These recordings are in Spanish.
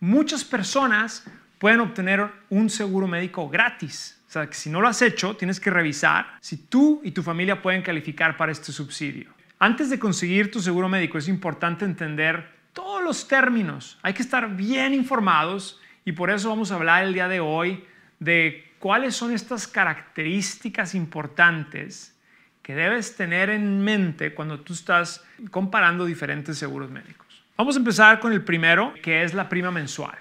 muchas personas pueden obtener un seguro médico gratis. O sea, que si no lo has hecho, tienes que revisar si tú y tu familia pueden calificar para este subsidio. Antes de conseguir tu seguro médico es importante entender todos los términos. Hay que estar bien informados y por eso vamos a hablar el día de hoy de cuáles son estas características importantes que debes tener en mente cuando tú estás comparando diferentes seguros médicos. Vamos a empezar con el primero, que es la prima mensual.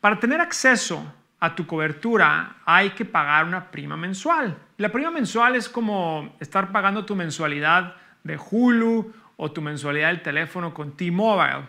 Para tener acceso a tu cobertura hay que pagar una prima mensual. La prima mensual es como estar pagando tu mensualidad de Hulu o tu mensualidad del teléfono con T-Mobile.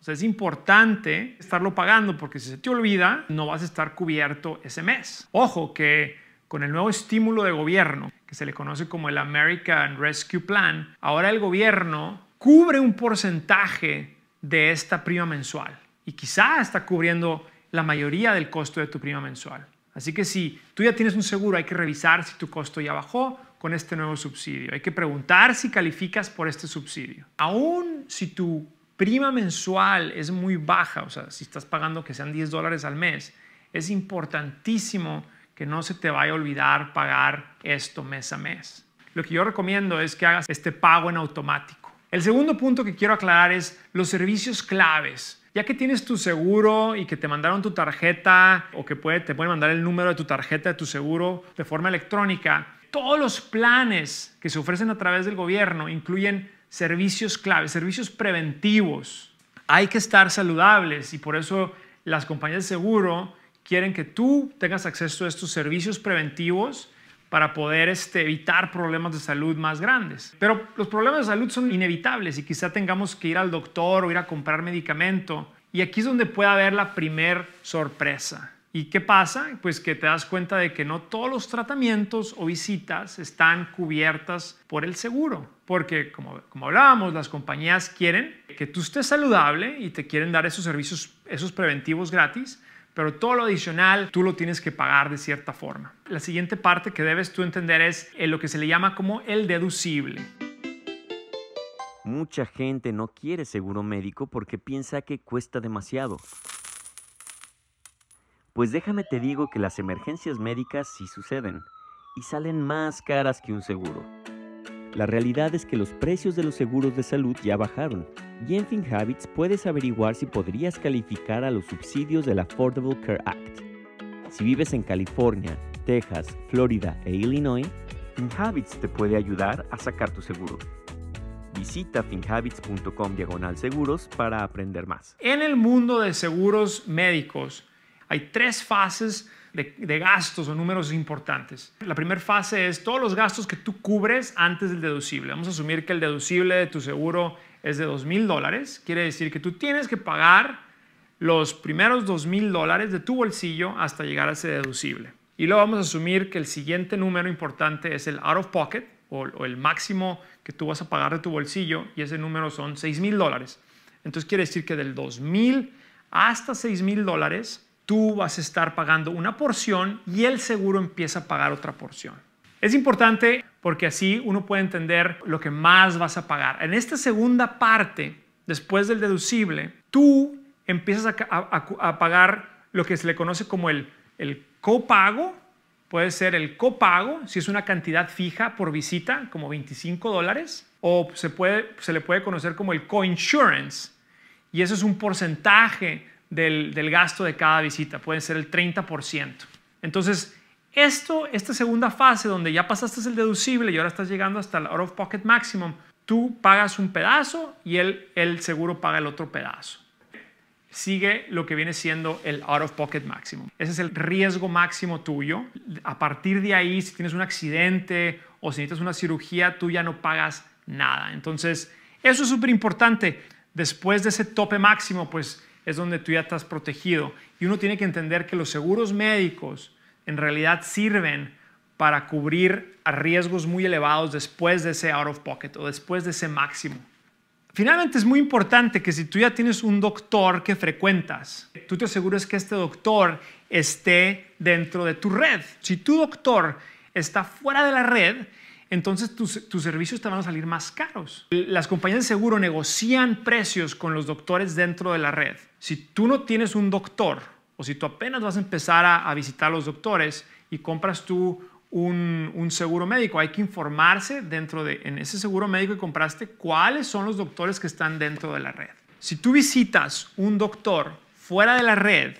O sea, es importante estarlo pagando porque si se te olvida, no vas a estar cubierto ese mes. Ojo que con el nuevo estímulo de gobierno, que se le conoce como el American Rescue Plan, ahora el gobierno cubre un porcentaje de esta prima mensual y quizá está cubriendo la mayoría del costo de tu prima mensual. Así que si tú ya tienes un seguro, hay que revisar si tu costo ya bajó con este nuevo subsidio. Hay que preguntar si calificas por este subsidio. Aún si tu prima mensual es muy baja, o sea, si estás pagando que sean 10 dólares al mes, es importantísimo que no se te vaya a olvidar pagar esto mes a mes. Lo que yo recomiendo es que hagas este pago en automático. El segundo punto que quiero aclarar es los servicios claves ya que tienes tu seguro y que te mandaron tu tarjeta o que puede, te pueden mandar el número de tu tarjeta de tu seguro de forma electrónica, todos los planes que se ofrecen a través del gobierno incluyen servicios claves, servicios preventivos. Hay que estar saludables y por eso las compañías de seguro quieren que tú tengas acceso a estos servicios preventivos para poder este, evitar problemas de salud más grandes. Pero los problemas de salud son inevitables y quizá tengamos que ir al doctor o ir a comprar medicamento. Y aquí es donde puede haber la primer sorpresa. ¿Y qué pasa? Pues que te das cuenta de que no todos los tratamientos o visitas están cubiertas por el seguro. Porque, como, como hablábamos, las compañías quieren que tú estés saludable y te quieren dar esos servicios, esos preventivos gratis, pero todo lo adicional tú lo tienes que pagar de cierta forma. La siguiente parte que debes tú entender es eh, lo que se le llama como el deducible. Mucha gente no quiere seguro médico porque piensa que cuesta demasiado. Pues déjame te digo que las emergencias médicas sí suceden y salen más caras que un seguro. La realidad es que los precios de los seguros de salud ya bajaron y en FinHabits puedes averiguar si podrías calificar a los subsidios del Affordable Care Act. Si vives en California, Texas, Florida e Illinois, FinHabits te puede ayudar a sacar tu seguro. Visita finhabits.com diagonal seguros para aprender más. En el mundo de seguros médicos hay tres fases de, gastos o números importantes. La primera fase es todos los gastos que tú cubres antes del deducible. Vamos a asumir que el deducible de tu seguro es de $2,000 mil dólares. Quiere decir que tú tienes que pagar los primeros $2,000 mil dólares de tu bolsillo hasta llegar a ese deducible. Y luego vamos a asumir que el siguiente número importante es el out of pocket o, el máximo que tú vas a pagar de tu bolsillo y ese número son $6,000 mil dólares. Entonces quiere decir que del 2,000 hasta $6,000 mil dólares tú vas a estar pagando una porción y el seguro empieza a pagar otra porción. Es importante porque así uno puede entender lo que más vas a pagar. En esta segunda parte, después del deducible, tú empiezas a, pagar lo que se le conoce como el, el copago. Puede ser el copago, si es una cantidad fija por visita, como 25 dólares, o se, puede, se le puede conocer como el coinsurance, y eso es un porcentaje del, gasto de cada visita, puede ser el 30%. Entonces, esto, esta segunda fase donde ya pasaste el deducible y ahora estás llegando hasta el out of pocket maximum, tú pagas un pedazo y el, el seguro paga el otro pedazo. Sigue lo que viene siendo el out of pocket maximum. Ese es el riesgo máximo tuyo. A partir de ahí, si tienes un accidente o si necesitas una cirugía, tú ya no pagas nada. Entonces, eso es súper importante. Después de ese tope máximo, pues es donde tú ya estás protegido. Y uno tiene que entender que los seguros médicos en realidad sirven para cubrir a riesgos muy elevados después de ese out of pocket o después de ese máximo. Finalmente es muy importante que si tú ya tienes un doctor que frecuentas, tú te asegures que este doctor esté dentro de tu red. Si tu doctor está fuera de la red, entonces tus, tus, servicios te van a salir más caros. Las compañías de seguro negocian precios con los doctores dentro de la red. Si tú no tienes un doctor o si tú apenas vas a empezar a, a visitar a los doctores y compras tú un, un, seguro médico, hay que informarse dentro de, en ese seguro médico que compraste, cuáles son los doctores que están dentro de la red. Si tú visitas un doctor fuera de la red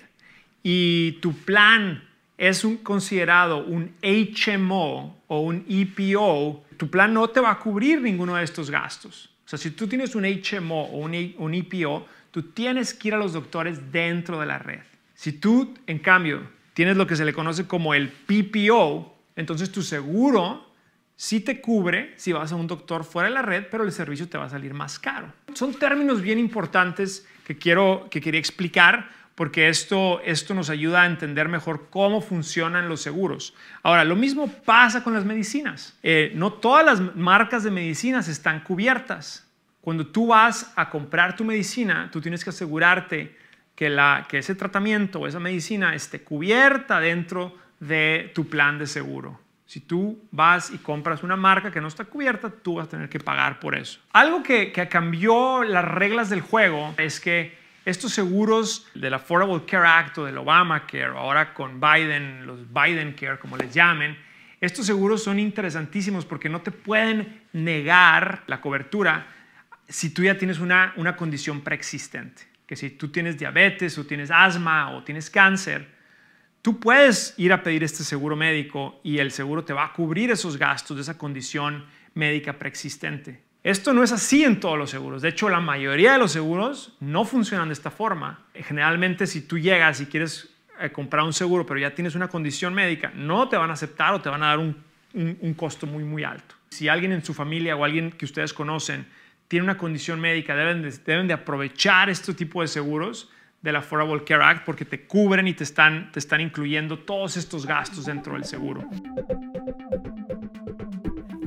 y tu plan es considerado un HMO o un EPO, tu plan no te va a cubrir ninguno de estos gastos. O sea, si tú tienes un HMO o un, un EPO, tú tienes que ir a los doctores dentro de la red. Si tú, en cambio, tienes lo que se le conoce como el PPO, entonces tu seguro sí te cubre si vas a un doctor fuera de la red, pero el servicio te va a salir más caro. Son términos bien importantes que, quiero, que quería explicar porque esto, esto nos ayuda a entender mejor cómo funcionan los seguros. Ahora, lo mismo pasa con las medicinas. Eh, no todas las marcas de medicinas están cubiertas. Cuando tú vas a comprar tu medicina, tú tienes que asegurarte que, la, que ese tratamiento o esa medicina esté cubierta dentro de tu plan de seguro. Si tú vas y compras una marca que no está cubierta, tú vas a tener que pagar por eso. Algo que, que cambió las reglas del juego es que estos seguros del Affordable Care Act o del Obamacare, ahora con Biden, los Biden Care, como les llamen, estos seguros son interesantísimos porque no te pueden negar la cobertura si tú ya tienes una, una condición preexistente. Que si tú tienes diabetes o tienes asma o tienes cáncer, tú puedes ir a pedir este seguro médico y el seguro te va a cubrir esos gastos de esa condición médica preexistente. Esto no es así en todos los seguros. De hecho, la mayoría de los seguros no funcionan de esta forma. Generalmente, si tú llegas y quieres eh, comprar un seguro, pero ya tienes una condición médica, no te van a aceptar o te van a dar un, costo muy, muy alto. Si alguien en su familia o alguien que ustedes conocen tiene una condición médica, deben de, deben de aprovechar este tipo de seguros del Affordable Care Act porque te cubren y te están, te están incluyendo todos estos gastos dentro del seguro.